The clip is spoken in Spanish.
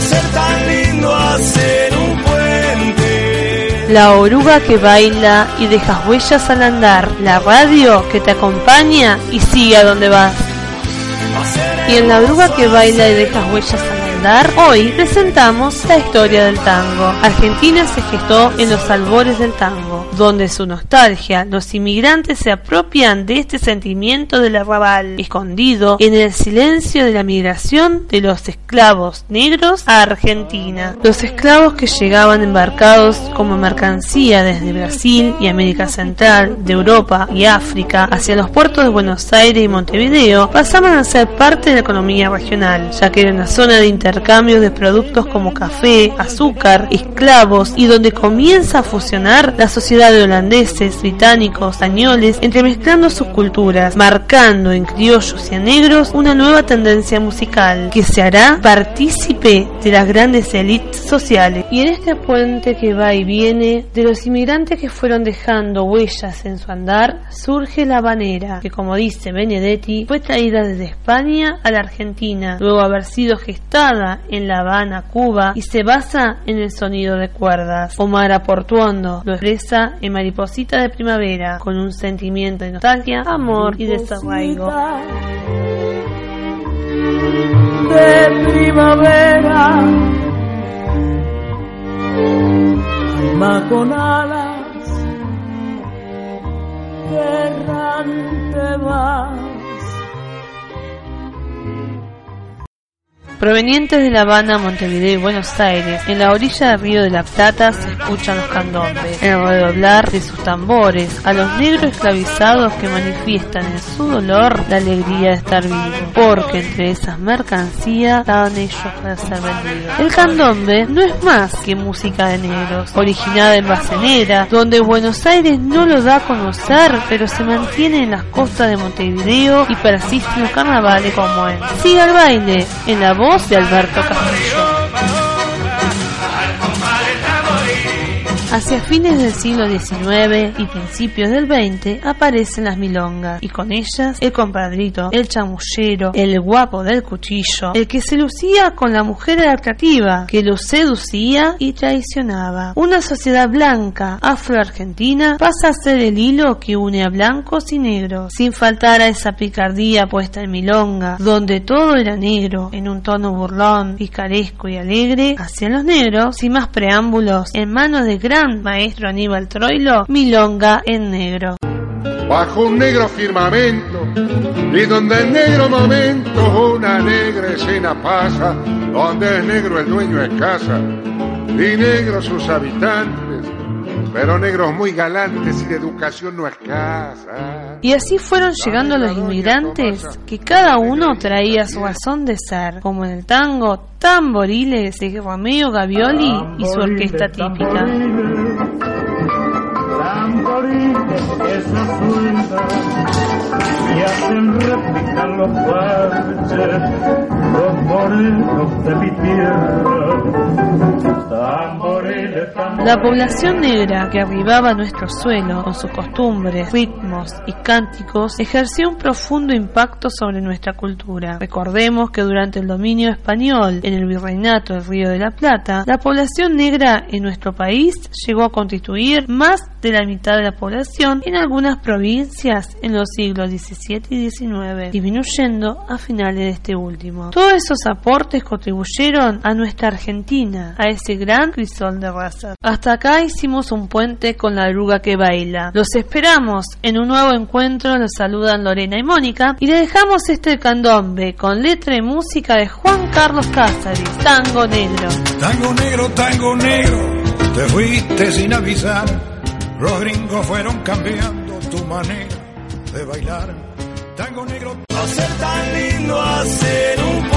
ser tan lindo hacer un puente. La oruga que baila y dejas huellas al andar. La radio que te acompaña y sigue a donde vas. Y en la oruga que baila y dejas huellas al andar hoy presentamos la historia del tango. Argentina se gestó en los albores del tango, donde su nostalgia, los inmigrantes se apropian de este sentimiento del arrabal, escondido en el silencio de la migración de los esclavos negros a Argentina. Los esclavos que llegaban embarcados como mercancía desde Brasil y América Central, de Europa y África hacia los puertos de Buenos Aires y Montevideo pasaban a ser parte de la economía regional, ya que era una zona de interés intercambio de productos como café, azúcar, esclavos y donde comienza a fusionar la sociedad de holandeses, británicos, españoles, entremezclando sus culturas, marcando en criollos y a negros una nueva tendencia musical que se hará partícipe de las grandes élites sociales. Y en este puente que va y viene de los inmigrantes que fueron dejando huellas en su andar, surge la habanera, que como dice Benedetti, fue traída desde España a la Argentina, luego haber sido gestada en La Habana, Cuba, y se basa en el sonido de cuerdas. Omar Aportuondo lo expresa en Mariposita de Primavera, con un sentimiento de nostalgia, amor y desarraigo. De primavera, alma con alas, errante va Provenientes de La Habana, Montevideo y Buenos Aires, en la orilla del río de la Plata se escuchan los candombes, el redoblar de sus tambores, a los negros esclavizados que manifiestan en su dolor la alegría de estar vivos, porque entre esas mercancías estaban ellos para ser vendidos. El candombe no es más que música de negros, originada en Bacenera, donde Buenos Aires no lo da a conocer, pero se mantiene en las costas de Montevideo y persiste en los carnavales como en Siga el baile, en la voz de Alberto Castillo. Hacia fines del siglo XIX y principios del XX aparecen las milongas y con ellas el compadrito, el chamullero, el guapo del cuchillo, el que se lucía con la mujer atractiva, que lo seducía y traicionaba. Una sociedad blanca afroargentina pasa a ser el hilo que une a blancos y negros, sin faltar a esa picardía puesta en milonga, donde todo era negro, en un tono burlón, picaresco y alegre, hacia los negros, sin más preámbulos, en manos de gran maestro Aníbal Troilo, Milonga en negro. Bajo un negro firmamento, y donde en negro momento una negra escena pasa, donde es negro el dueño es casa, y negros sus habitantes, pero negros muy galantes y de educación no escasa. Y así fueron llegando los inmigrantes, que cada uno traía su razón de ser, como en el tango, tamboriles de Romeo Gavioli y su orquesta típica. Y hacen réplica los parches, los morenos de mi tierra. La población negra que arribaba a nuestro suelo con sus costumbres, ritmos y cánticos ejerció un profundo impacto sobre nuestra cultura. Recordemos que durante el dominio español en el virreinato del Río de la Plata, la población negra en nuestro país llegó a constituir más de la mitad de la población en algunas provincias en los siglos XVII y XIX, disminuyendo a finales de este último. Todos esos aportes contribuyeron a nuestra Argentina, a ese gran crisol de raza. Hasta acá hicimos un puente con la oruga que baila. Los esperamos en un nuevo encuentro, los saludan Lorena y Mónica y le dejamos este candombe con letra y música de Juan Carlos Cáceres, Tango Negro. Tango Negro, Tango Negro, te fuiste sin avisar, los gringos fueron cambiando tu manera de bailar. Tango Negro, no ser tan lindo hacer un